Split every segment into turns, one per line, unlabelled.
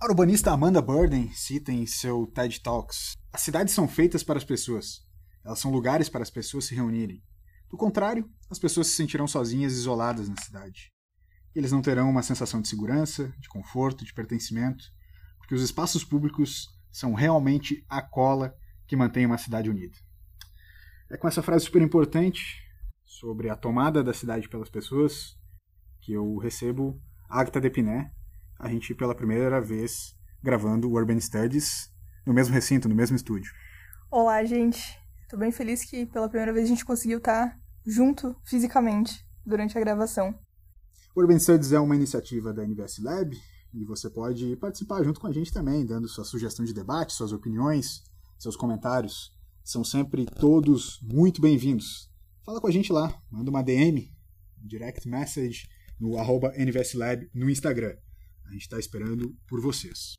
A urbanista Amanda Burden cita em seu TED Talks: As cidades são feitas para as pessoas. Elas são lugares para as pessoas se reunirem. Do contrário, as pessoas se sentirão sozinhas e isoladas na cidade. Eles não terão uma sensação de segurança, de conforto, de pertencimento, porque os espaços públicos são realmente a cola que mantém uma cidade unida. É com essa frase super importante sobre a tomada da cidade pelas pessoas que eu recebo Agatha Depiné, a gente pela primeira vez gravando o Urban Studies no mesmo recinto, no mesmo estúdio.
Olá, gente. Estou bem feliz que pela primeira vez a gente conseguiu estar junto fisicamente durante a gravação.
O Urban Studies é uma iniciativa da NVS Lab e você pode participar junto com a gente também, dando sua sugestão de debate, suas opiniões, seus comentários. São sempre todos muito bem-vindos. Fala com a gente lá, manda uma DM, direct message no arroba NVS Lab no Instagram. A gente está esperando por vocês.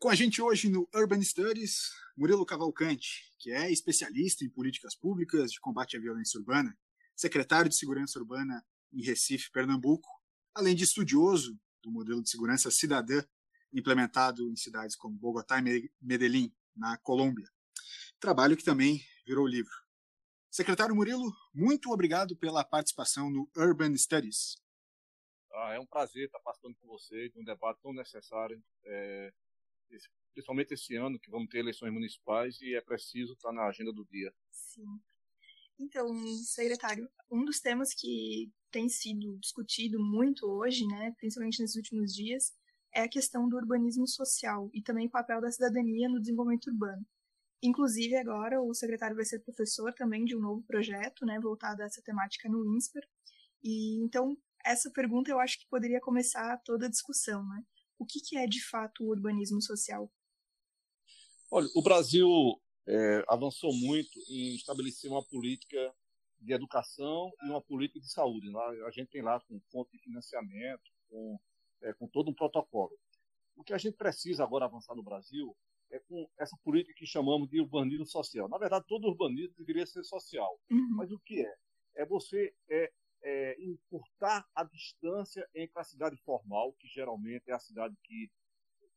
Com a gente hoje no Urban Studies, Murilo Cavalcante, que é especialista em políticas públicas de combate à violência urbana, secretário de Segurança Urbana em Recife, Pernambuco, além de estudioso do modelo de segurança cidadã implementado em cidades como Bogotá e Medellín, na Colômbia. Trabalho que também virou livro. Secretário Murilo, muito obrigado pela participação no Urban Studies.
Ah, é um prazer estar participando com vocês de um debate tão necessário, é, principalmente esse ano que vamos ter eleições municipais e é preciso estar na agenda do dia.
Sim. Então, secretário, um dos temas que tem sido discutido muito hoje, né, principalmente nesses últimos dias, é a questão do urbanismo social e também o papel da cidadania no desenvolvimento urbano. Inclusive, agora o secretário vai ser professor também de um novo projeto, né, voltado a essa temática no INSPER. E então, essa pergunta eu acho que poderia começar toda a discussão, né? O que, que é de fato o urbanismo social?
Olha, o Brasil é, avançou muito em estabelecer uma política de educação e uma política de saúde. Né? A gente tem lá com fonte de financiamento, com, é, com todo um protocolo. O que a gente precisa agora avançar no Brasil é com essa política que chamamos de urbanismo social. Na verdade, todo urbanismo deveria ser social. Uhum. Mas o que é? É você é, é, encurtar a distância entre a cidade formal, que geralmente é a cidade que,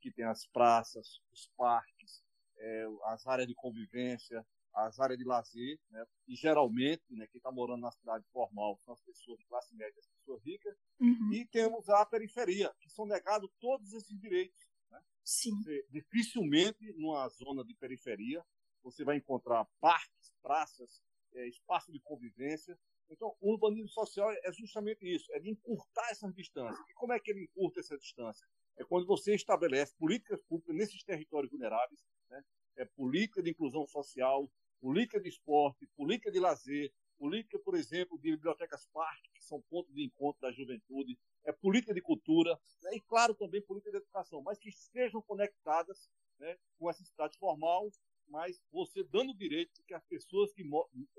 que tem as praças, os parques, é, as áreas de convivência, as áreas de lazer, né? e geralmente, né, quem está morando na cidade formal são as pessoas de classe média, as pessoas ricas, uhum. e temos a periferia, que são negados todos esses direitos. Né?
Sim.
Você, dificilmente, numa zona de periferia, você vai encontrar parques, praças, é, espaço de convivência. Então, o urbanismo social é justamente isso, é de encurtar essas distâncias. E como é que ele encurta essa distância? É quando você estabelece políticas públicas nesses territórios vulneráveis, né? é política de inclusão social, política de esporte, política de lazer, política, por exemplo, de bibliotecas parque, que são pontos de encontro da juventude, é política de cultura, né? Claro também política de educação, mas que estejam conectadas né, com essa cidade formal, mas você dando direito que as pessoas que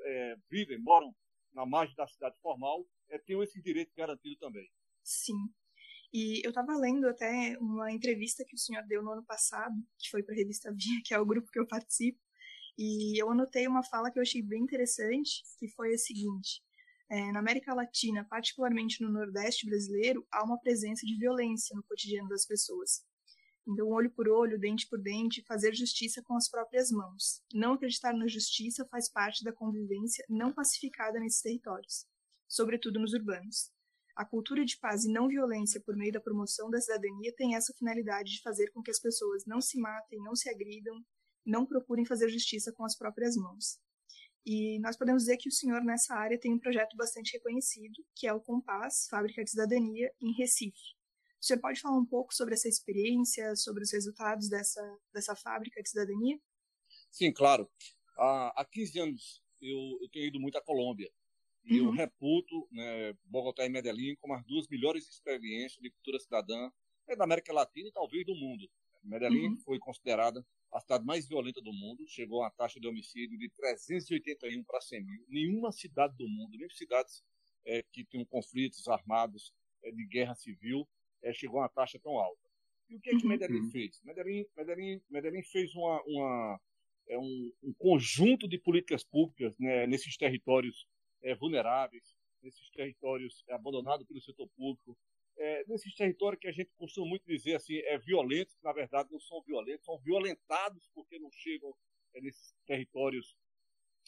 é, vivem, moram na margem da cidade formal, é, tenham esse direito garantido também.
Sim. E eu estava lendo até uma entrevista que o senhor deu no ano passado, que foi para a revista Via, que é o grupo que eu participo, e eu anotei uma fala que eu achei bem interessante, que foi a seguinte: é, na América Latina, particularmente no Nordeste brasileiro, há uma presença de violência no cotidiano das pessoas. Então, olho por olho, dente por dente, fazer justiça com as próprias mãos. Não acreditar na justiça faz parte da convivência não pacificada nesses territórios, sobretudo nos urbanos. A cultura de paz e não violência por meio da promoção da cidadania tem essa finalidade de fazer com que as pessoas não se matem, não se agridam, não procurem fazer justiça com as próprias mãos. E nós podemos dizer que o senhor nessa área tem um projeto bastante reconhecido, que é o Compass, Fábrica de Cidadania, em Recife. O senhor pode falar um pouco sobre essa experiência, sobre os resultados dessa, dessa fábrica de cidadania?
Sim, claro. Há, há 15 anos eu, eu tenho ido muito à Colômbia. E uhum. eu reputo né, Bogotá e Medellín como as duas melhores experiências de cultura cidadã é da América Latina e talvez do mundo. Medellín uhum. foi considerada a cidade mais violenta do mundo, chegou a uma taxa de homicídio de 381 para 100 mil. Nenhuma cidade do mundo, nem cidades é, que tenham conflitos armados é, de guerra civil, é, chegou a uma taxa tão alta. E o que é que uhum. Medellín uhum. fez? Medellín, Medellín, Medellín fez uma, uma é um, um, conjunto de políticas públicas né, nesses territórios é, vulneráveis, nesses territórios abandonados pelo setor público, é, nesses territórios que a gente costuma muito dizer assim, é violentos, que na verdade não são violentos, são violentados porque não chegam é, nesses territórios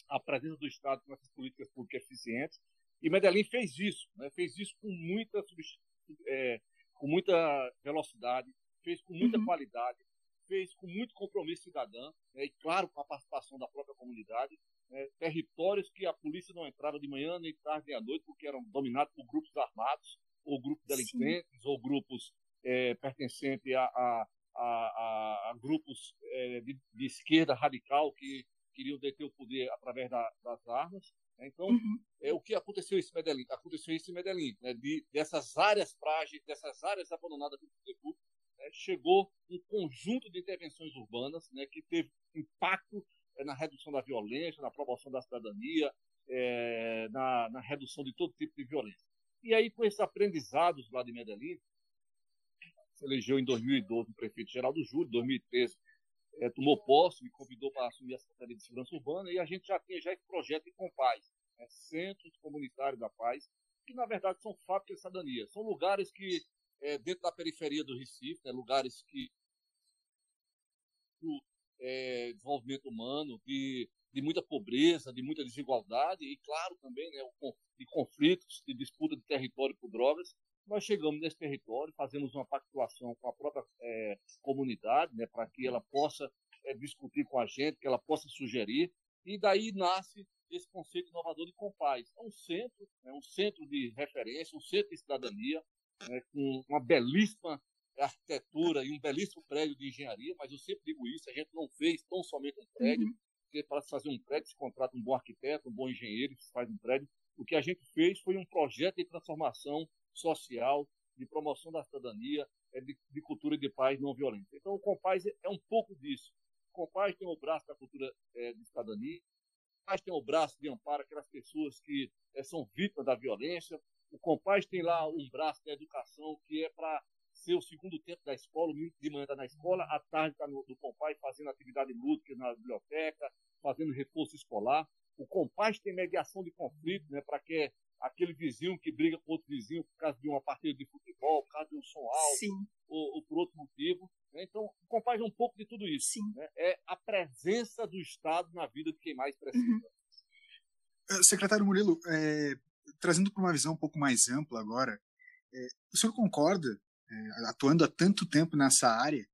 a presença do Estado com essas políticas públicas eficientes. E Medellín fez isso, né? fez isso com muita, é, com muita velocidade, fez com muita uhum. qualidade, fez com muito compromisso cidadão, né? e claro, com a participação da própria comunidade, né? territórios que a polícia não entrava de manhã, nem tarde, nem à noite, porque eram dominados por grupos armados, ou grupos delinquentes, Sim. ou grupos é, pertencentes a, a, a, a grupos é, de, de, esquerda radical que queriam deter o poder através da, das armas. Né? Então, uhum. é o que aconteceu em Medellín? Aconteceu isso em Medellín, né? de, dessas áreas frágeis, dessas áreas abandonadas do poder público, né? chegou um conjunto de intervenções urbanas né? que teve impacto é, na redução da violência, na promoção da cidadania, é, na, na, redução de todo tipo de violência. E aí, com esses aprendizados lá de Medellín, se elegeu em 2012 o prefeito Geraldo Júlio, em 2013 é, tomou posse, me convidou para assumir a Secretaria de Segurança Urbana, e a gente já tinha já esse projeto de Compaz, né, Centros Comunitários da Paz, que na verdade são fábricas de cidadania. São lugares que, é, dentro da periferia do Recife, né, lugares que é, desenvolvimento humano, de, de muita pobreza, de muita desigualdade, e claro também né, de conflitos, de disputa de território por drogas, nós chegamos nesse território, fazemos uma pactuação com a própria é, comunidade, né, para que ela possa é, discutir com a gente, que ela possa sugerir, e daí nasce esse conceito inovador de Compaz. É um centro, é um centro de referência, um centro de cidadania, né, com uma belíssima arquitetura e um belíssimo prédio de engenharia, mas eu sempre digo isso, a gente não fez tão somente um prédio, uhum. porque para se fazer um prédio se contrata um bom arquiteto, um bom engenheiro, se faz um prédio. O que a gente fez foi um projeto de transformação social, de promoção da cidadania, é de, de, cultura de paz não violenta. Então, o Compaz é um pouco disso. O Compaz tem o braço da cultura é, de cidadania, o Compaz tem o braço de amparo aquelas pessoas que é, são vítimas da violência, o Compaz tem lá um braço da educação que é para ser o segundo tempo da escola, o de manhã está na escola, à tarde está no, no Compaz fazendo atividade lúdica na biblioteca, fazendo reforço escolar. O Compaz tem mediação de conflito, né, para que aquele vizinho que briga com outro vizinho por causa de uma partida de futebol, por causa de um som alto, ou, ou, por outro motivo. Né? Então, compare um pouco de tudo isso. Né? É a presença do Estado na vida de quem mais precisa. Uhum.
Eh, secretário Murilo, é, trazendo para uma visão um pouco mais ampla agora, é, o senhor concorda, é, atuando há tanto tempo nessa área,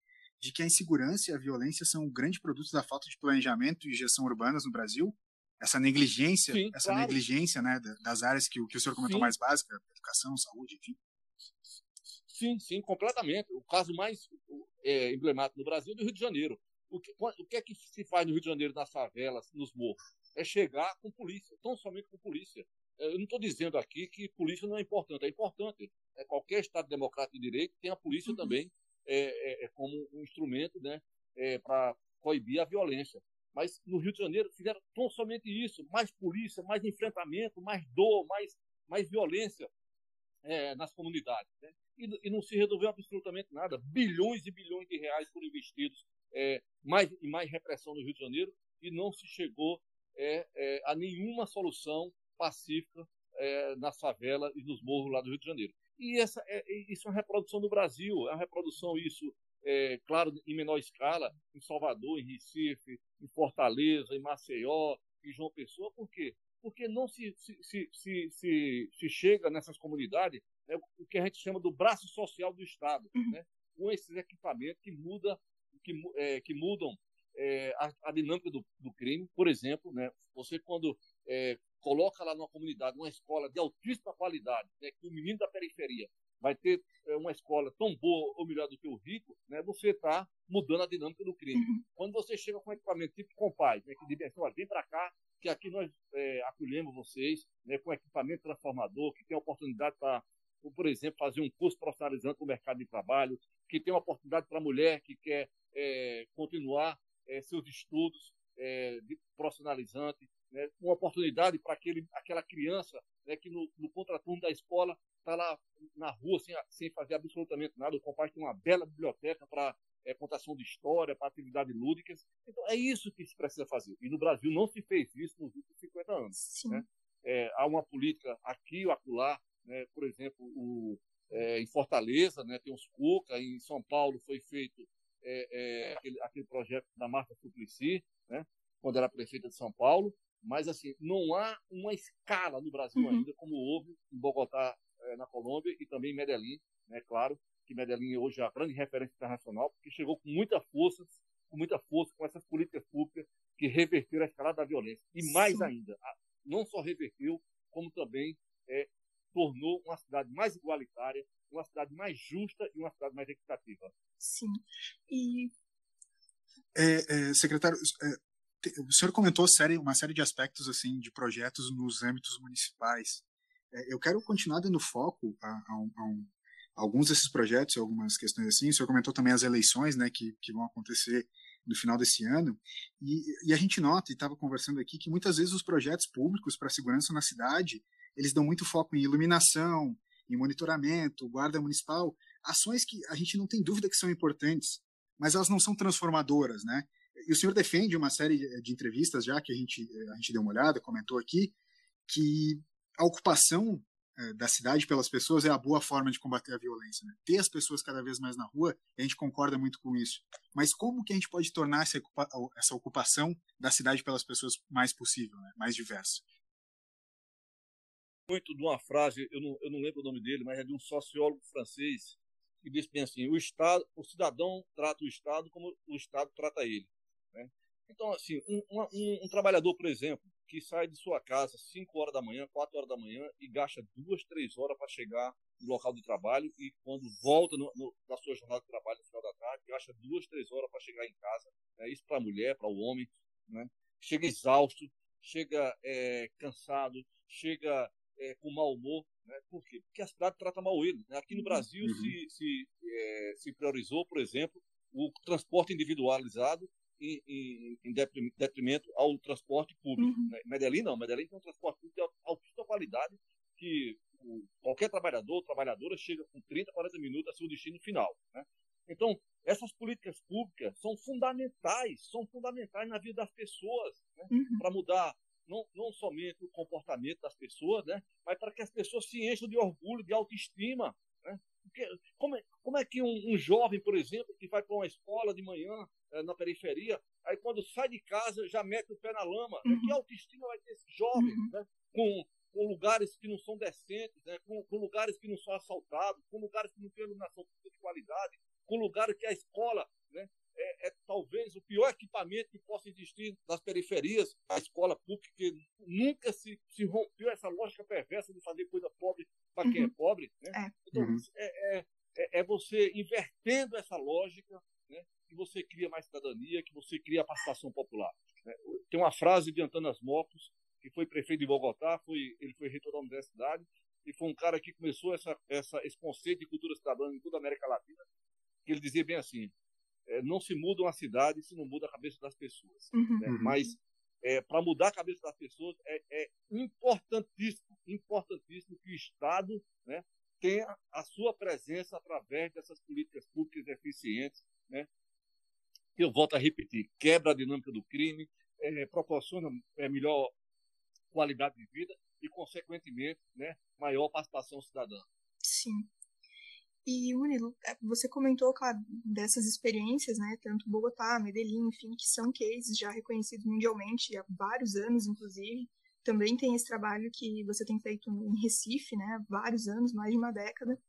de que a insegurança e a violência são um grande produto da falta de planejamento e gestão urbanas no Brasil? essa negligência, sim, essa claro. negligência, né, das áreas que, que o senhor comentou sim. mais básicas, educação, saúde, enfim.
Sim, sim, completamente. O caso mais é, emblemático no Brasil é do Rio de Janeiro. O que, o que é que se faz no Rio de Janeiro, nas favelas, nos morros? É chegar com polícia, tão somente com polícia. É, eu não estou dizendo aqui que polícia não é importante, é importante. É, qualquer Estado democrático de direito tem a polícia uhum. também é, é, é, como um instrumento né, é, para coibir a violência. Mas no Rio de Janeiro fizeram tão somente isso: mais polícia, mais enfrentamento, mais dor, mais, mais violência é, nas comunidades. Né? E, e, não se resolveu absolutamente nada. Bilhões e bilhões de reais foram investidos mais e mais repressão no Rio de Janeiro e não se chegou a nenhuma solução pacífica nas favelas e nos morros lá do Rio de Janeiro. E essa é, isso é uma reprodução do Brasil, é uma reprodução isso é, claro, em menor escala, em Salvador, em Recife, em Fortaleza, em Maceió, em João Pessoa. Por quê? Porque não se, se, se, se, se, se chega nessas comunidades né, o que a gente chama do braço social do Estado, uhum. né, com esses equipamentos que, muda, que, é, que mudam é, a, a, dinâmica do, do, crime. Por exemplo, né, você quando é, coloca lá numa comunidade, numa escola de altíssima qualidade, né, que o menino da periferia vai ter é, uma escola tão boa ou melhor do que o rico, né, você está mudando a dinâmica do crime. Uhum. Quando você chega com um equipamento tipo Compaz, né, que diz assim, olha, vem para cá, que aqui nós é, acolhemos vocês, né, com equipamento transformador, que tem a oportunidade para, por exemplo, fazer um curso profissionalizante no mercado de trabalho, que tem uma oportunidade para a mulher que quer é, continuar é, seus estudos é, de profissionalizante, né, uma oportunidade para aquela criança né, que no, no contraturno da escola está lá na rua sem, sem fazer absolutamente nada. O Compaz tem uma bela biblioteca para é, contação de história, para atividades lúdicas. Então, é isso que se precisa fazer. E no Brasil não se fez isso nos últimos 50 anos. Né? é, há uma política aqui ou acolá, né? por exemplo, o, é, em Fortaleza, né? tem os Cuca, em São Paulo foi feito é, é, aquele, aquele, projeto da Marta Suplicy, né? quando era prefeita de São Paulo, mas assim, não há uma escala no Brasil uhum. ainda, como houve em Bogotá, é, na Colômbia, e também em Medellín, né? claro, que Medellín hoje é a grande referência internacional, porque chegou com muita força, com muita força, com essas políticas públicas que reverteram a escalada da violência. E mais Sim. ainda, não só reverteu, como também é, tornou uma cidade mais igualitária, uma cidade mais justa e uma cidade mais equitativa.
Sim. E.
É, é, secretário, é, o senhor comentou série, uma série de aspectos assim de projetos nos âmbitos municipais. É, eu quero continuar dando foco a, a, um, a um, alguns desses projetos, algumas questões assim. O senhor comentou também as eleições, né, que, que vão acontecer no final desse ano. E, e a gente nota, e estava conversando aqui, que muitas vezes os projetos públicos para segurança na cidade, eles dão muito foco em iluminação, em monitoramento, guarda municipal, ações que a gente não tem dúvida que são importantes, mas elas não são transformadoras, né? E o senhor defende uma série de entrevistas já que a gente, a gente deu uma olhada, comentou aqui, que a ocupação é, da cidade pelas pessoas é a boa forma de combater a violência. Né? Ter as pessoas cada vez mais na rua, a gente concorda muito com isso. Mas como que a gente pode tornar essa, essa ocupação da cidade pelas pessoas mais possível, né? mais diversa?
Muito de uma frase, eu não, eu não lembro o nome dele, mas é de um sociólogo francês que diz bem assim: o Estado, o cidadão trata o Estado como o Estado trata ele. Né? Então, assim, um, um, um trabalhador, por exemplo, que sai de sua casa 5 horas da manhã, 4 horas da manhã e gasta duas, três horas para chegar no local de trabalho e quando volta no, no, da sua jornada de trabalho no final da tarde, gasta duas, três horas para chegar em casa. Né? Isso para a mulher, para o homem. Né? Chega exausto, chega é, cansado, chega é, com mau humor. Né? Por quê? Porque a cidade trata mal ele. Né? Aqui no Brasil uhum. se, se, é, se priorizou, por exemplo, o transporte individualizado em, em, em detrimento ao transporte público. Uhum. Né? Medellín não, Medellín tem um transporte público de altíssima qualidade que o, qualquer trabalhador ou trabalhadora chega com 30, 40 minutos a seu destino final. Né? Então, essas políticas públicas são fundamentais, são fundamentais na vida das pessoas, né? uhum. para mudar não, não somente o comportamento das pessoas, né? mas para que as pessoas se encham de orgulho, de autoestima, porque, como, é, como é que um, um, jovem, por exemplo, que vai para uma escola de manhã é, na periferia, aí quando sai de casa já mete o pé na lama? Uhum. Que autoestima vai ter esse jovem, uhum. né? com, com lugares que não são decentes, né? com, com lugares que não são assaltados, com lugares que não têm iluminação de qualidade, com lugares que a escola né, é, é, talvez o pior equipamento que possa existir nas periferias, a escola pública, que nunca se, se rompeu essa lógica perversa de fazer coisa pobre para uhum. quem é uhum. pobre. Né? É. Então, uhum. É, é, é, é, você invertendo essa lógica né, que você cria mais cidadania, que você cria a participação popular. Né? Tem uma frase de Antanas Mocos, que foi prefeito de Bogotá, foi, ele foi reitor da universidade, e foi um cara que começou essa, essa, esse conceito de cultura cidadã em toda a América Latina, que ele dizia bem assim, é, não se muda uma cidade se não muda a cabeça das pessoas. Uhum. Né? Uhum. Mas é, para mudar a cabeça das pessoas é, é, importantíssimo, importantíssimo que o Estado né, tenha a sua presença através dessas políticas públicas eficientes, né? Eu volto a repetir, quebra a dinâmica do crime, é, proporciona é, melhor qualidade de vida e, consequentemente, né, maior participação cidadã.
Sim. E, Murilo, é, você comentou, claro, dessas experiências, né, tanto Bogotá, Medellín, enfim, que são cases já reconhecidos mundialmente há vários anos, inclusive. Também tem esse trabalho que você tem feito em Recife, né, vários anos, mais de uma década.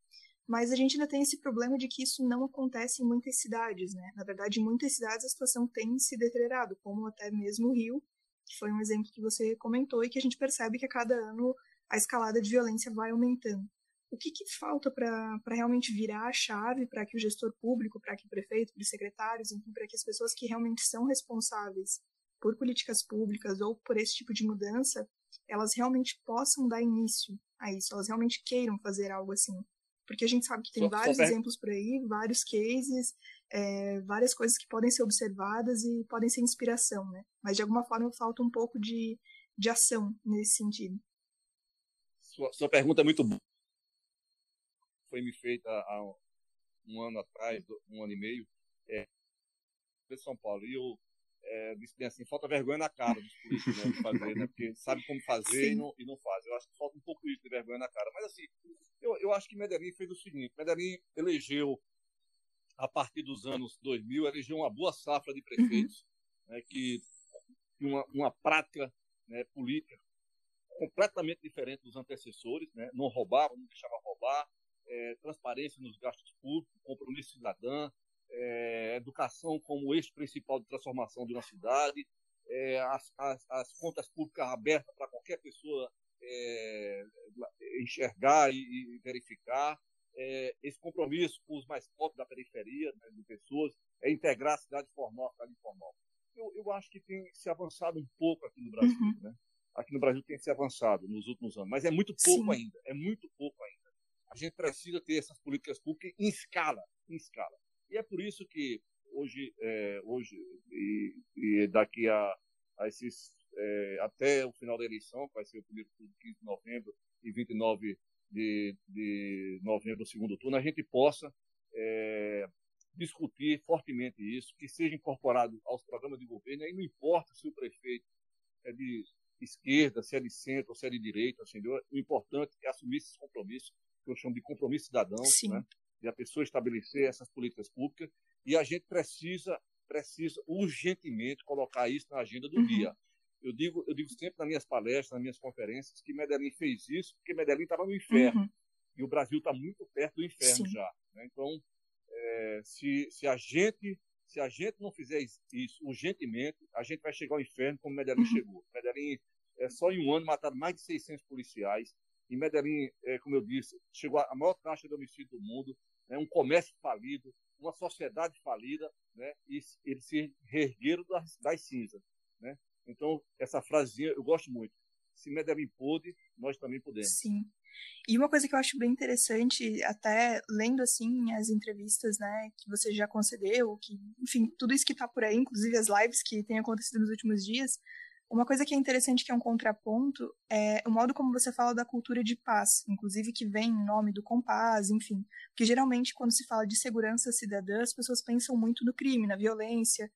Mas a gente ainda tem esse problema de que isso não acontece em muitas cidades, né? Na verdade, em muitas cidades a situação tem se deteriorado, como até mesmo o Rio, que foi um exemplo que você comentou e que a gente percebe que a cada ano a escalada de violência vai aumentando o que, que falta para realmente virar a chave para que o gestor público, para que o prefeito, para os secretários, enfim, para que as pessoas que realmente são responsáveis por políticas públicas ou por esse tipo de mudança, elas realmente possam dar início a isso, elas realmente queiram fazer algo assim. Porque a gente sabe que tem só, vários exemplos por aí, vários cases, é, várias coisas que podem ser observadas e podem ser inspiração, né? Mas de alguma forma falta um pouco de, de ação nesse sentido.
Sua, sua pergunta é muito boa foi me feita há um ano atrás, um ano e meio, é, de São Paulo. E eu, é, assim, falta vergonha na cara dos políticos né, de fazer, né? Porque sabe como fazer e não, e não faz. Eu acho que falta um pouco isso de vergonha na cara. Mas assim, eu, eu acho que Medellín fez o seguinte, Medellín elegeu, a partir dos anos 2000, elegeu uma boa safra de prefeitos, uhum. né, que uma, uma prática né, política completamente diferente dos antecessores, né? não roubava, não deixava roubar, é, transparência nos gastos públicos, compromisso cidadão, é, educação como eixo principal de transformação de uma cidade, é, as, as, as, contas públicas abertas para qualquer pessoa é, enxergar e, e verificar, esse compromisso com os mais pobres da periferia, né, de pessoas, é integrar a cidade formal à cidade informal. Eu, eu acho que tem se avançado um pouco aqui no Brasil, uhum. né? Aqui no Brasil tem se avançado nos últimos anos, mas é muito pouco Sim. ainda, é muito pouco ainda. A gente precisa ter essas políticas públicas em escala, em escala. E é por isso que hoje, é, hoje e, e, daqui a, a esses, é, até o final da eleição, que vai ser o primeiro turno, 15 de novembro e 29 de, de novembro, o segundo turno, a gente possa é, discutir fortemente isso, que seja incorporado aos programas de governo, aí não importa se o prefeito é de esquerda, se é de centro ou se é de direita, entendeu? o importante é assumir esses compromissos, que eu chamo de compromisso cidadão, né? De a pessoa estabelecer essas políticas públicas, e a gente precisa, precisa urgentemente colocar isso na agenda do uhum. dia. Eu digo, eu digo sempre nas minhas palestras, nas minhas conferências, que Medellín fez isso porque Medellín estava no inferno. Uhum. E o Brasil está muito perto do inferno Sim. já. Né? Então, é, se, se, a gente, se a gente não fizer isso urgentemente, a gente vai chegar ao inferno como Medellín uhum. chegou. Medellín, é, só em um ano, mataram mais de 600 policiais. Em Medellín, é, como eu disse, chegou a maior taxa de homicídio do mundo, né, um comércio falido, uma sociedade falida, né, e eles se reergueram das, das cinzas. Né? Então, essa frasinha eu gosto muito. Se Medellín pôde, nós também podemos.
Sim. E uma coisa que eu acho bem interessante, até lendo assim as entrevistas, né, que você já concedeu, que, enfim, tudo isso que está por aí, inclusive as lives que têm acontecido nos últimos dias, uma coisa que é interessante, que é um contraponto, é o modo como você fala da cultura de paz, inclusive que vem em nome do compás, enfim. Porque geralmente, quando se fala de segurança cidadã, as pessoas pensam muito no crime, na violência,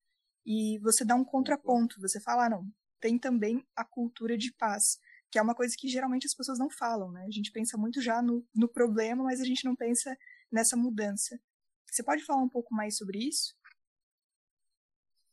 e você dá um contraponto, você fala, ah, não, tem também a cultura de paz, que é uma coisa que geralmente as pessoas não falam, né? A gente pensa muito já no, no problema, mas a gente não pensa nessa mudança. Você pode falar um pouco mais sobre isso?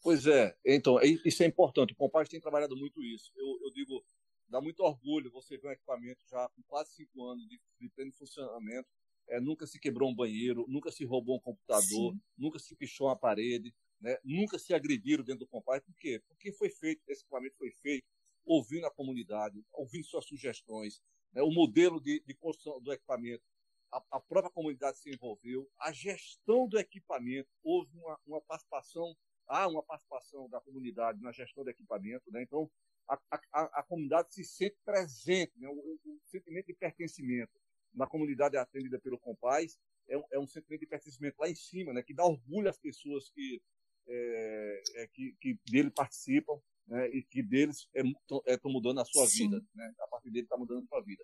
Pois é, então, isso é importante. O Compaz tem trabalhado muito isso. Eu, eu, digo, dá muito orgulho você ver um equipamento já com quase cinco anos de, de pleno funcionamento. É, nunca se quebrou um banheiro, nunca se roubou um computador, Sim. nunca se pichou uma parede, né? nunca se agrediram dentro do Compaz. Por quê? Porque foi feito, esse equipamento foi feito ouvindo a comunidade, ouvindo suas sugestões, né? o modelo de, de construção do equipamento a, a, própria comunidade se envolveu, a gestão do equipamento, houve uma, uma participação há uma participação da comunidade na gestão do equipamento, né? então a, a, a comunidade se sente presente, né? o, o, sentimento de pertencimento na comunidade atendida pelo Compaz é um, é um sentimento de pertencimento lá em cima, né? que dá orgulho às pessoas que, é, é, que, que, dele participam né? e que deles estão é, mudando a sua Sim. vida, né? a partir dele está mudando a sua vida.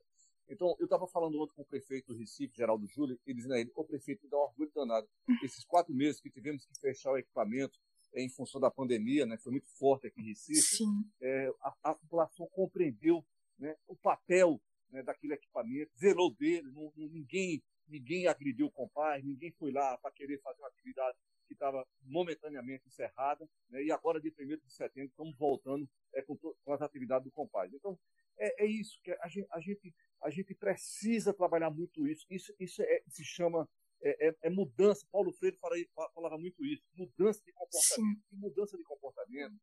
Então, eu estava falando ontem com o prefeito do Recife, Geraldo Júlio, e dizendo a ele, o prefeito dá um orgulho danado. Esses quatro meses que tivemos que fechar o equipamento, em função da pandemia, né, foi muito forte aqui em Recife, é, a, a, população compreendeu né, o papel né, daquele equipamento, zelou dele, não, ninguém, ninguém agrediu o compás, ninguém foi lá para querer fazer uma atividade que estava momentaneamente encerrada, né, e agora, de 1 de setembro, estamos voltando é, com, com, as atividades do compás. Então, é, é isso, que a gente, a, gente, a gente precisa trabalhar muito isso. Isso, isso é, se chama é, é, é, mudança. Paulo Freire falava muito isso, mudança de comportamento. E mudança de comportamento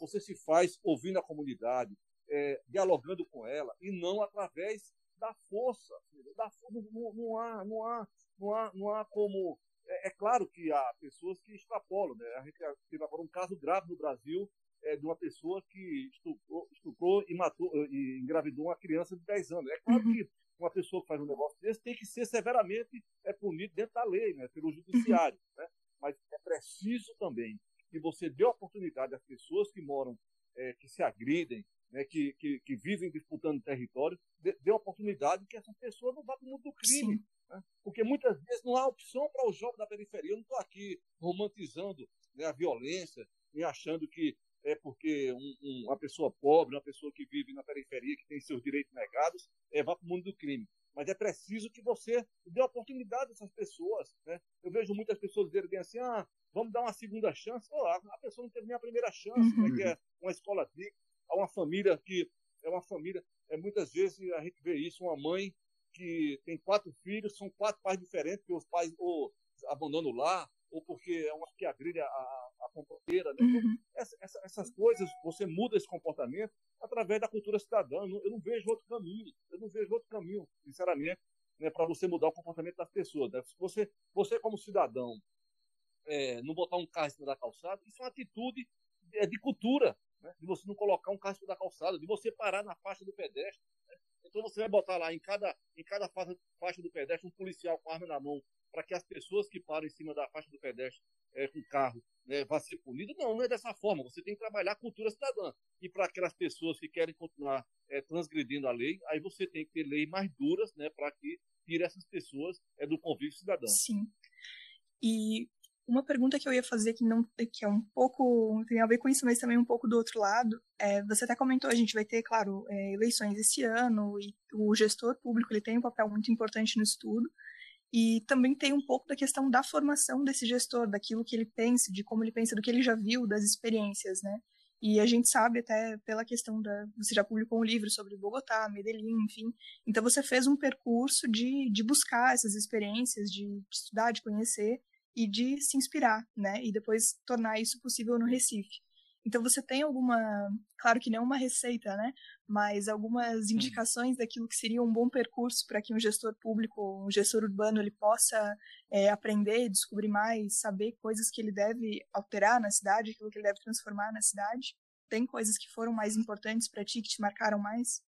você se faz ouvindo a comunidade, é, dialogando com ela, e não através da força. Da, não, não, há, não, há, não, há, não há como. É, é, claro que há pessoas que extrapolam. Né? A gente teve agora um caso grave no Brasil é, de uma pessoa que estuprou, estuprou e matou e engravidou uma criança de 10 anos. É claro uhum. que uma pessoa que faz um negócio desse tem que ser severamente é, punido dentro da lei, né, pelo judiciário. Né? Mas é preciso também que você dê oportunidade às pessoas que moram, é, que se agridem, né, que, que, que, vivem disputando território, dê, dê oportunidade que essa pessoa não vá para o mundo do crime. Né? Porque muitas vezes não há opção para o jovem da periferia. Eu não estou aqui romantizando né, a violência e achando que porque um, um, uma pessoa pobre, uma pessoa que vive na periferia, que tem seus direitos negados, é, vá para o mundo do crime. Mas é preciso que você dê oportunidade a essas pessoas. Né? Eu vejo muitas pessoas dizerem assim, ah, vamos dar uma segunda chance. Oh, a pessoa não teve nem a primeira chance, né? que é uma escola digna, uma família que é uma família. É, muitas vezes a gente vê isso, uma mãe que tem quatro filhos, são quatro pais diferentes, que os pais ou abandonam lá, ou porque é uma que agrilha a, a companheira. Né? Uhum. essa, essa, essas coisas, você muda esse comportamento através da cultura cidadã. Eu não, eu não, vejo outro caminho. Eu não vejo outro caminho, sinceramente, né, para você mudar o comportamento das pessoas. Né? Você, você como cidadão, é, não botar um carro em cima da calçada, isso é uma atitude de, é de cultura, né? de você não colocar um carro em cima da calçada, de você parar na faixa do pedestre. Né? Então você vai botar lá em cada, em cada faixa, faixa do pedestre um policial com arma na mão para que as pessoas que param em cima da faixa do pedestre é, com carro né, vá ser punido. Não, não é dessa forma. Você tem que trabalhar a cultura cidadã. E para aquelas pessoas que querem continuar é, transgredindo a lei, aí você tem que ter leis mais duras né, para que tire essas pessoas é, do convívio cidadão.
Sim. E uma pergunta que eu ia fazer que não que é um pouco tem a ver com isso, mas também um pouco do outro lado. É, você até comentou, a gente vai ter, claro, é, eleições esse ano e o gestor público ele tem um papel muito importante no estudo. E também tem um pouco da questão da formação desse gestor, daquilo que ele pensa, de como ele pensa, do que ele já viu, das experiências, né? E a gente sabe até pela questão da. Você já publicou um livro sobre Bogotá, Medellín, enfim. Então você fez um percurso de, de buscar essas experiências, de estudar, de conhecer e de se inspirar, né? E depois tornar isso possível no Recife. Então você tem alguma, claro que não uma receita, né? Mas algumas indicações daquilo que seria um bom percurso para que um gestor público, um gestor urbano, ele possa é, aprender, descobrir mais, saber coisas que ele deve alterar na cidade, aquilo que ele deve transformar na cidade. Tem coisas que foram mais importantes para ti, que te marcaram mais?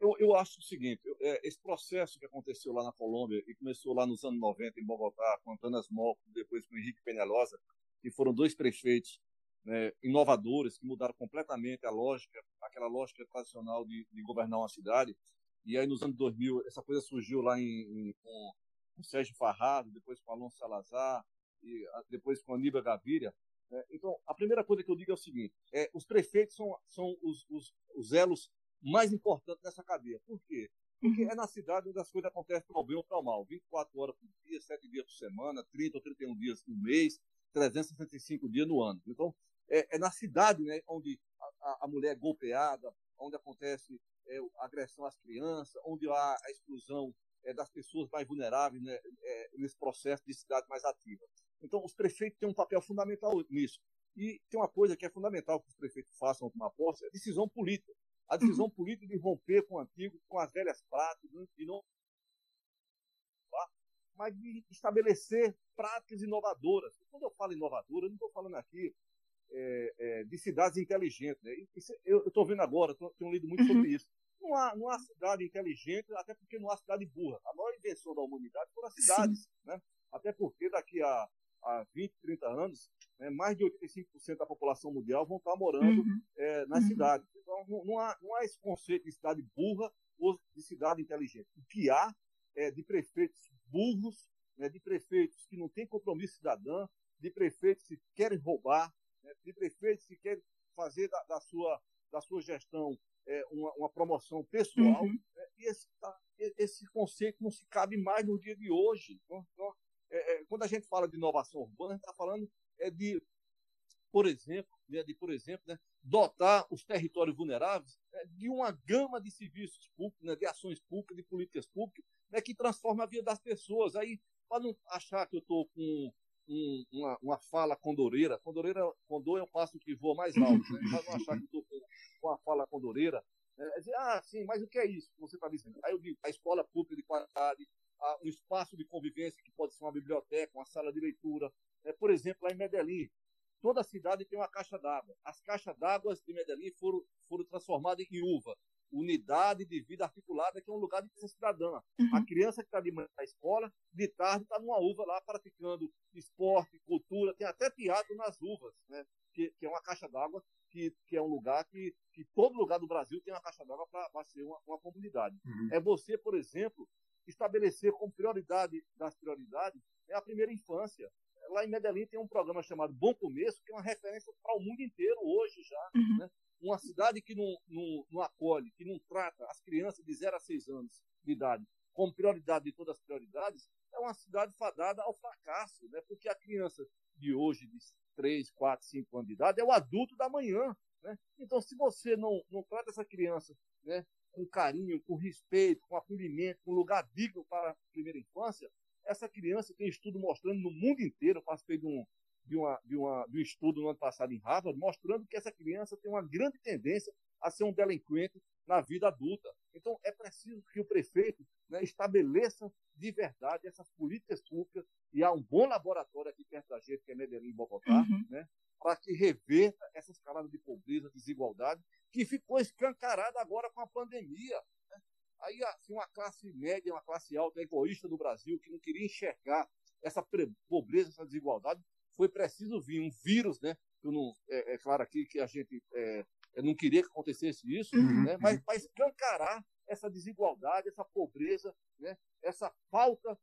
Eu, eu acho o seguinte, é, esse processo que aconteceu lá na Colômbia e começou lá nos anos 90 em Bogotá, com Antanas Mocco, depois com Henrique Penalosa, que foram dois prefeitos né, inovadores que mudaram completamente a lógica, aquela lógica tradicional de, de, governar uma cidade. E aí nos anos 2000 essa coisa surgiu lá em, em com, com Sérgio Farrado, depois com Alonso Salazar, e depois com Aníbal Gaviria. Né? Então, a primeira coisa que eu digo é o seguinte: é, os prefeitos são, são os, os, os elos mais importantes dessa cadeia. Por quê? Porque é na cidade onde as coisas acontecem para o bem ou para o mal. 24 horas por dia, 7 dias por semana, 30 ou 31 dias por mês, 365 dias no ano. Então, é, é na cidade né, onde a, a, mulher é golpeada, onde acontece é, a agressão às crianças, onde há a exclusão é, das pessoas mais vulneráveis né, é, nesse processo de cidade mais ativa. Então, os prefeitos têm um papel fundamental nisso. E tem uma coisa que é fundamental que os prefeitos façam tomar posse, é decisão política. A decisão uhum. política de romper com o antigo, com as velhas práticas, de não mas de estabelecer práticas inovadoras. Quando eu falo inovadora, eu não estou falando aqui é, é, de cidades inteligentes. Né? Isso, eu estou vendo agora, tô, tenho lido muito sobre uhum. isso. Não há, não há cidade inteligente, até porque não há cidade burra. A maior invenção da humanidade foram as cidades. Né? Até porque daqui a, a 20, 30 anos, né, mais de 85% da população mundial vão estar morando uhum. é, nas uhum. cidades. Então, não, não, há, não há esse conceito de cidade burra ou de cidade inteligente. O que há é de prefeitos burros, né, de prefeitos que não têm compromisso cidadão, de prefeitos que querem roubar, né, de prefeitos que querem fazer da, da sua, da sua gestão é, uma, uma, promoção pessoal. Uhum. Né, e esse, tá, esse, conceito não se cabe mais no dia de hoje. Então, então é, é, quando a gente fala de inovação urbana, a gente está falando é de, por exemplo, né, de, por exemplo né, dotar os territórios vulneráveis né, de uma gama de serviços públicos, né, de ações públicas, de políticas públicas, né, que transforma a vida das pessoas. Aí, para não achar que eu estou com um, uma, uma, fala condoreira, condoreira, condor é o passo que voa mais alto, né? não achar que estou com, uma fala condoreira, é, é dizer, ah, sim, mas o que é isso que você está dizendo? Aí eu digo, a escola pública de qualidade, a, um espaço de convivência que pode ser uma biblioteca, uma sala de leitura. É, por exemplo, lá em Medellín, toda a cidade tem uma caixa d'água. As caixas d'água de Medellín foram, foram transformadas em uva unidade de vida articulada, que é um lugar de vida cidadã. Uhum. A criança que está de manhã na escola, de tarde está numa uva lá praticando esporte, cultura, tem até teatro nas uvas, né? que, que é uma caixa d'água, que, que é um lugar que, que todo lugar do Brasil tem uma caixa d'água para ser uma, uma comunidade. Uhum. É você, por exemplo, estabelecer como prioridade das prioridades é a primeira infância. lá em Medellín tem um programa chamado Bom Começo, que é uma referência para o mundo inteiro hoje já. Uhum. Né? Uma cidade que não, não, não acolhe, que não trata as crianças de 0 a 6 anos de idade como prioridade de todas as prioridades, é uma cidade fadada ao fracasso, né? porque a criança de hoje, de 3, 4, 5 anos de idade, é o adulto da manhã. Né? Então, se você não, não trata essa criança né, com carinho, com respeito, com acolhimento, com lugar digno para a primeira infância, essa criança tem estudo mostrando no mundo inteiro, participei de um, de, uma, de, uma, de um estudo no ano passado em Harvard, mostrando que essa criança tem uma grande tendência a ser um delinquente na vida adulta. Então, é preciso que o prefeito né, estabeleça de verdade essas políticas públicas, e há um bom laboratório aqui perto da gente, que é Medellín Bogotá, uhum. né, para que reverta essa escalada de pobreza, desigualdade, que ficou escancarada agora com a pandemia. Né? Aí, assim, uma classe média, uma classe alta, egoísta do Brasil, que não queria enxergar essa pobreza, essa desigualdade, foi preciso vir um vírus, né? Eu não, é, é claro aqui que a gente é, não queria que acontecesse isso, uhum. né? mas para escancarar essa desigualdade, essa pobreza, né? essa falta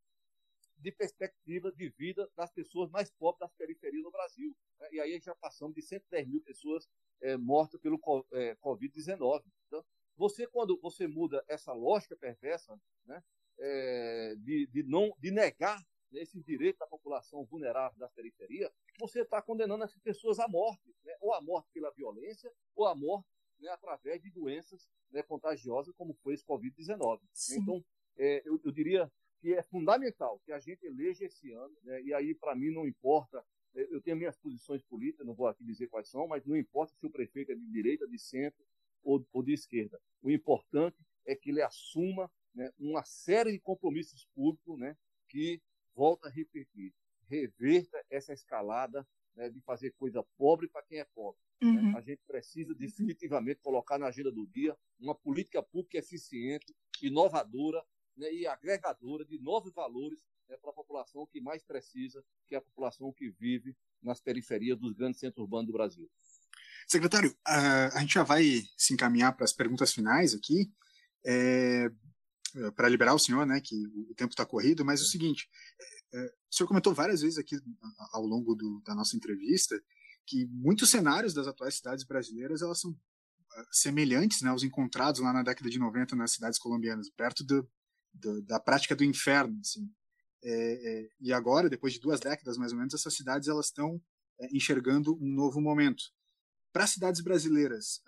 de perspectiva de vida das pessoas mais pobres das periferias do Brasil. Né? E aí já passamos de 110 mil pessoas é, mortas pelo é, Covid-19. Então, você, quando você muda essa lógica perversa né, é, de, de, não, de negar esse direito da população vulnerável das periferias, você está condenando essas pessoas à morte, né, ou à morte pela violência, ou à morte né, através de doenças né, contagiosas, como foi esse Covid-19. Então, é, eu, eu, diria que é fundamental que a gente eleja esse ano, né, e aí, para mim, não importa, é, eu tenho minhas posições políticas, não vou aqui dizer quais são, mas não importa se o prefeito é de direita, de centro ou, ou de esquerda. O importante é que ele assuma né, uma série de compromissos públicos né, que, volta a repetir, reverta essa escalada né, de fazer coisa pobre para quem é pobre. Né. Uhum. Né? A gente precisa definitivamente colocar na agenda do dia uma política pública eficiente, inovadora né, e agregadora de novos valores né, para a população que mais precisa, que é a população que vive nas periferias dos grandes centros urbanos do Brasil.
Secretário, a, a gente já vai se encaminhar para as perguntas finais aqui, é, para liberar o senhor, né, que o tempo está corrido, mas é o seguinte, é, o senhor comentou várias vezes aqui ao longo do, da nossa entrevista que muitos cenários das atuais cidades brasileiras elas são ah, semelhantes né, aos encontrados lá na década de 90 nas cidades colombianas, perto do, do, da prática do inferno. Assim. É, é, e agora, depois de duas décadas mais ou menos, essas cidades elas estão é, enxergando um novo momento. Para as cidades brasileiras,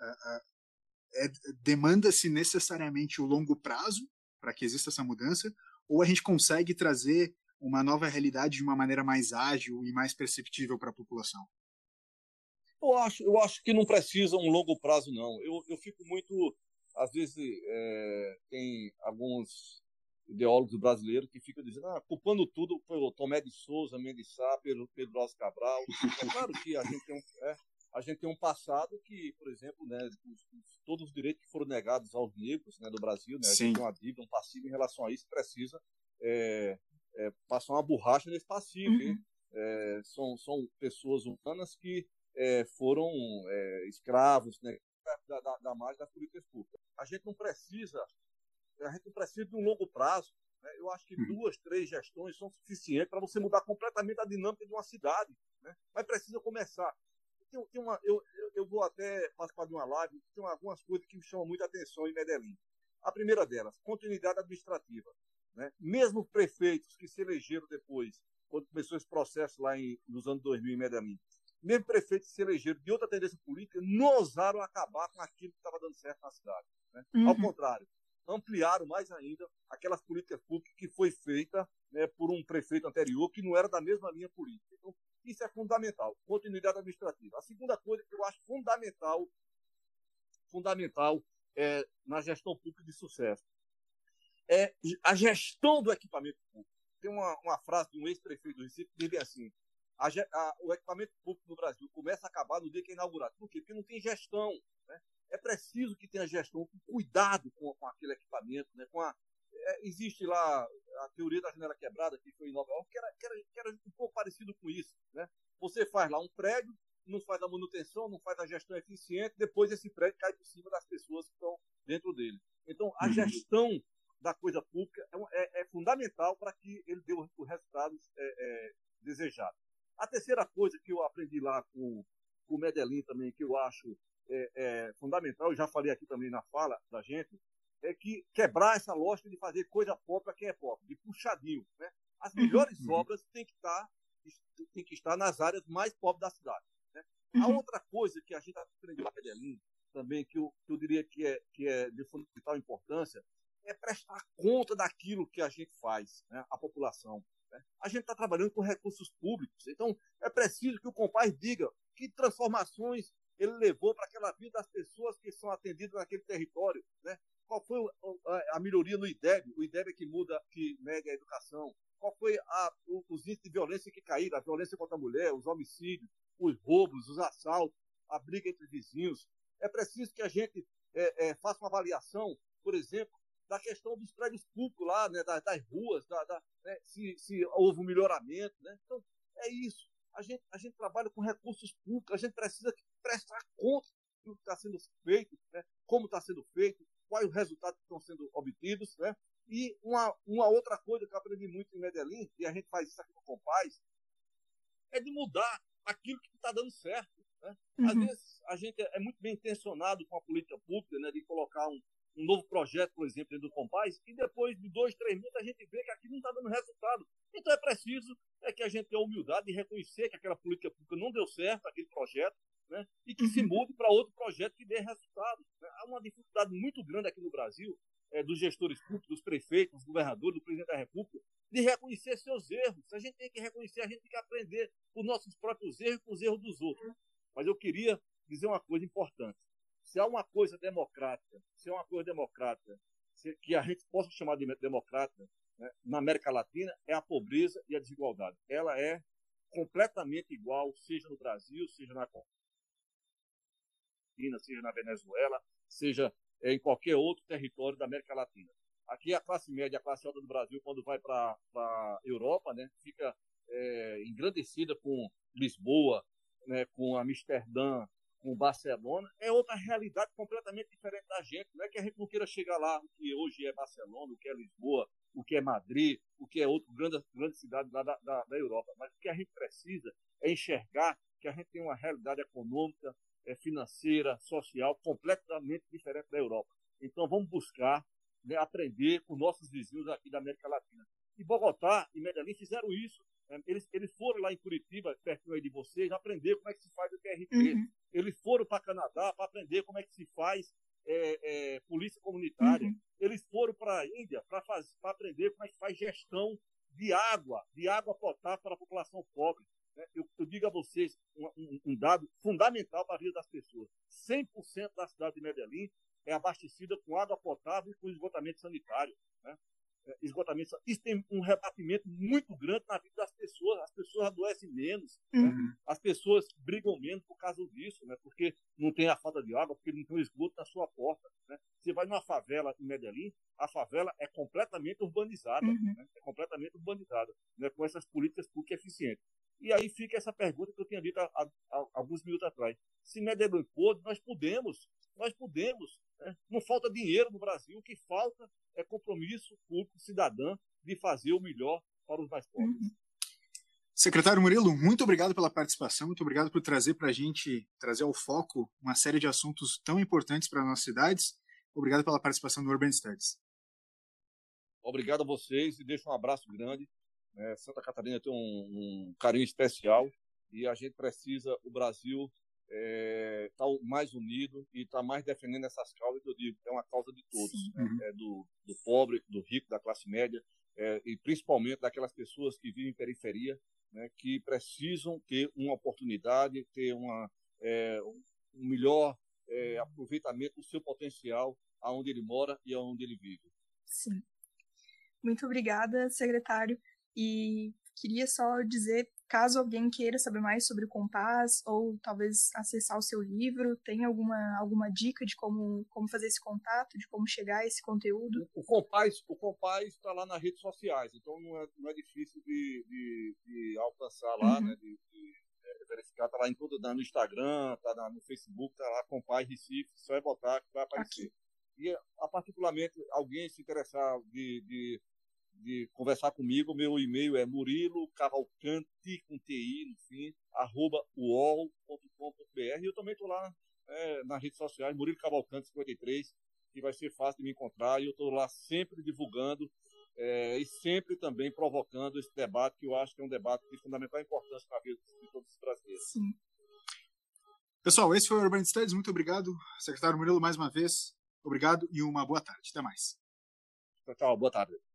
é, demanda-se necessariamente o longo prazo para que exista essa mudança, ou a gente consegue trazer uma nova realidade de uma maneira mais ágil e mais perceptível para a população?
Eu acho, eu acho que não precisa um longo prazo, não. Eu, eu fico muito. Às vezes, é, tem alguns ideólogos brasileiros que ficam dizendo, ah, culpando tudo pelo Tomé de Souza, Mendes Sá, pelo Pedro Alves Cabral. É claro que a gente tem um, é, a gente tem um passado que, por exemplo, né, os, todos os direitos que foram negados aos negros né, do Brasil, né, a gente tem uma dívida, um passivo em relação a isso, precisa é, é, passar uma borracha nesse passivo. Uhum. É, são, são pessoas humanas que é, foram é, escravos né, da, da, da margem das políticas públicas. A gente não precisa, a gente não precisa de um longo prazo. Né? Eu acho que uhum. duas, três gestões são suficientes para você mudar completamente a dinâmica de uma cidade. Né? Mas precisa começar. Tem, tem uma, eu, eu vou até participar de uma live, tem algumas coisas que me chamam muita atenção em Medellín. A primeira delas, continuidade administrativa. Né? Mesmo prefeitos que se elegeram depois, quando começou esse processo lá em, nos anos 2000 em Medellín, mesmo prefeitos que se elegeram de outra tendência política, não ousaram acabar com aquilo que estava dando certo na cidade. Né? Uhum. Ao contrário, ampliaram mais ainda aquelas políticas públicas que foi feita né, por um prefeito anterior que não era da mesma linha política. Então, isso é fundamental, continuidade administrativa. A segunda coisa que eu acho fundamental, fundamental é, na gestão pública de sucesso é a gestão do equipamento público. Tem uma, uma frase de um ex-prefeito do Recife que diz assim: a, a, o equipamento público no Brasil começa a acabar no dia que é inaugurado. Por quê? Porque não tem gestão. Né? É preciso que tenha gestão, com cuidado com, com aquele equipamento. Né? Com a, é, existe lá a teoria da janela quebrada, que foi em Nova York, que era, que era, que era um pouco parecido com isso. Né? Você faz lá um prédio, não faz a manutenção, não faz a gestão eficiente, depois esse prédio cai por cima das pessoas que estão dentro dele. Então, a uhum. gestão da coisa pública é, é, é fundamental para que ele dê os resultados é, é, desejados. A terceira coisa que eu aprendi lá com, o Medellín também, que eu acho é, é, fundamental, eu já falei aqui também na fala da gente, é que quebrar essa lógica de fazer coisa pobre para quem é pobre, de puxadinho. Né? As uhum. melhores uhum. obras têm que, estar, têm que estar nas áreas mais pobres da cidade. Né? Uhum. A outra coisa que a gente aprendeu na Medellín, também, que eu, que eu diria que é, que é de fundamental importância, é prestar conta daquilo que a gente faz, né? a população. Né? A gente está trabalhando com recursos públicos, então é preciso que o compás diga que transformações ele levou para aquela vida das pessoas que são atendidas naquele território, né? Qual foi a melhoria no IDEB? O IDEB é que muda, que nega a educação. Qual foi a, os índices de violência que caíram? A violência contra a mulher, os homicídios, os roubos, os assaltos, a briga entre vizinhos. É preciso que a gente é, é, faça uma avaliação, por exemplo, da questão dos prédios públicos lá, né, das, das ruas, da, da, né, se, se, houve um melhoramento. Né? Então, é isso. A gente, a gente trabalha com recursos públicos, a gente precisa prestar conta do que está sendo feito, né, como está sendo feito, quais os resultados que estão sendo obtidos. Né? E uma, uma outra coisa que eu aprendi muito em Medellín, e a gente faz isso aqui no Compaz, é de mudar aquilo que está dando certo. Né? Uhum. Às vezes a gente é muito bem intencionado com a política pública, né, de colocar um, um novo projeto, por exemplo, dentro do Compaz, e depois de dois, três meses a gente vê que aquilo não está dando resultado. Então é preciso é que a gente tenha a humildade de reconhecer que aquela política pública não deu certo, aquele projeto, né, e que se uhum. mude para outro projeto que dê resultado. Né? Há uma dificuldade muito grande aqui no Brasil, é, dos gestores públicos, dos prefeitos, dos governadores, do presidente da República, de reconhecer seus erros. A gente tem que reconhecer, a gente tem que aprender os nossos próprios erros com os erros dos outros. Mas eu queria dizer uma coisa importante. Se há uma coisa democrática, se há uma coisa democrática, que a gente possa chamar de democrática né, na América Latina, é a pobreza e a desigualdade. Ela é completamente igual, seja no Brasil, seja na Argentina, seja na Venezuela, seja em qualquer outro território da América Latina. Aqui a classe média, a classe alta do Brasil, quando vai para a Europa, né, fica é, engrandecida com Lisboa, né, com Amsterdã, com Barcelona, é outra realidade completamente diferente da gente. Não é que a gente não queira chegar lá, o que hoje é Barcelona, o que é Lisboa, o que é Madrid, o que é outra grande, grande cidade lá da, da, da Europa. Mas o que a gente precisa é enxergar que a gente tem uma realidade econômica, é, financeira, social completamente diferente da Europa. Então vamos buscar né, aprender com nossos vizinhos aqui da América Latina. E Bogotá e Medellín fizeram isso. Né? Eles, eles foram lá em Curitiba, perto aí de vocês, aprender como é que se faz o TRT. Uhum. Eles foram para Canadá para aprender como é que se faz é, é, polícia comunitária. Uhum. Eles foram para a Índia para aprender como é que faz gestão de água, de água potável para a população pobre. Né? Eu, eu, digo a vocês um, um, um, dado fundamental para a vida das pessoas. 100% da cidade de Medellín é abastecida com água potável e com esgotamento sanitário. Né? É, esgotamento Isso tem um rebatimento muito grande na vida das pessoas. As pessoas adoecem menos. Né? Uhum. Né? As pessoas brigam menos por causa disso, né? porque não tem a falta de água, porque não tem o esgoto na sua porta. Né? Você vai numa favela em Medellín, a favela é completamente urbanizada. Uhum. Né? É completamente urbanizada, né? com essas políticas públicas eficientes. E aí fica essa pergunta que eu tinha dito há, há, há alguns minutos atrás. Se Medellín pôde, nós podemos. Nós podemos. Né? Não falta dinheiro no Brasil. O que falta é compromisso público, cidadão, de fazer o melhor para os mais pobres. Uhum.
Secretário Murilo, muito obrigado pela participação, muito obrigado por trazer para a gente, trazer ao foco uma série de assuntos tão importantes para nossas cidades. Obrigado pela participação no Urban Studies.
Obrigado a vocês e deixo um abraço grande né? Santa Catarina tem um, um, carinho especial e a gente precisa, o Brasil estar é, tá mais unido e estar tá mais defendendo essas causas que eu digo, é uma causa de todos, né? uhum. é do, do, pobre, do rico, da classe média é, e principalmente daquelas pessoas que vivem em periferia, né? que precisam ter uma oportunidade, ter uma, é, um melhor é, aproveitamento do seu potencial aonde ele mora e aonde ele vive.
Sim. Muito obrigada, secretário. E queria só dizer, caso alguém queira saber mais sobre o Compás ou talvez acessar o seu livro, tem alguma, alguma dica de como, como fazer esse contato, de como chegar a esse conteúdo?
O Compás o Compás está lá nas redes sociais, então não é, não é difícil de, de, de alcançar lá, uhum. né, de, de é, verificar, está lá em tudo, no Instagram, está no Facebook, está lá Compás Recife, só é botar que vai aparecer. Aqui. E, a particularmente, alguém se interessar de, de de conversar comigo, meu e-mail é murilo cavalcante, com TI no fim, arroba uol.com.br. Eu também estou lá é, nas redes sociais, Murilo Cavalcante 53, que vai ser fácil de me encontrar. E eu estou lá sempre divulgando é, e sempre também provocando esse debate, que eu acho que é um debate de fundamental importância para a vida de todos os brasileiros.
Sim.
Pessoal, esse foi o Urban Studies. Muito obrigado, secretário Murilo, mais uma vez. Obrigado e uma boa tarde. Até mais.
Tchau, boa tarde.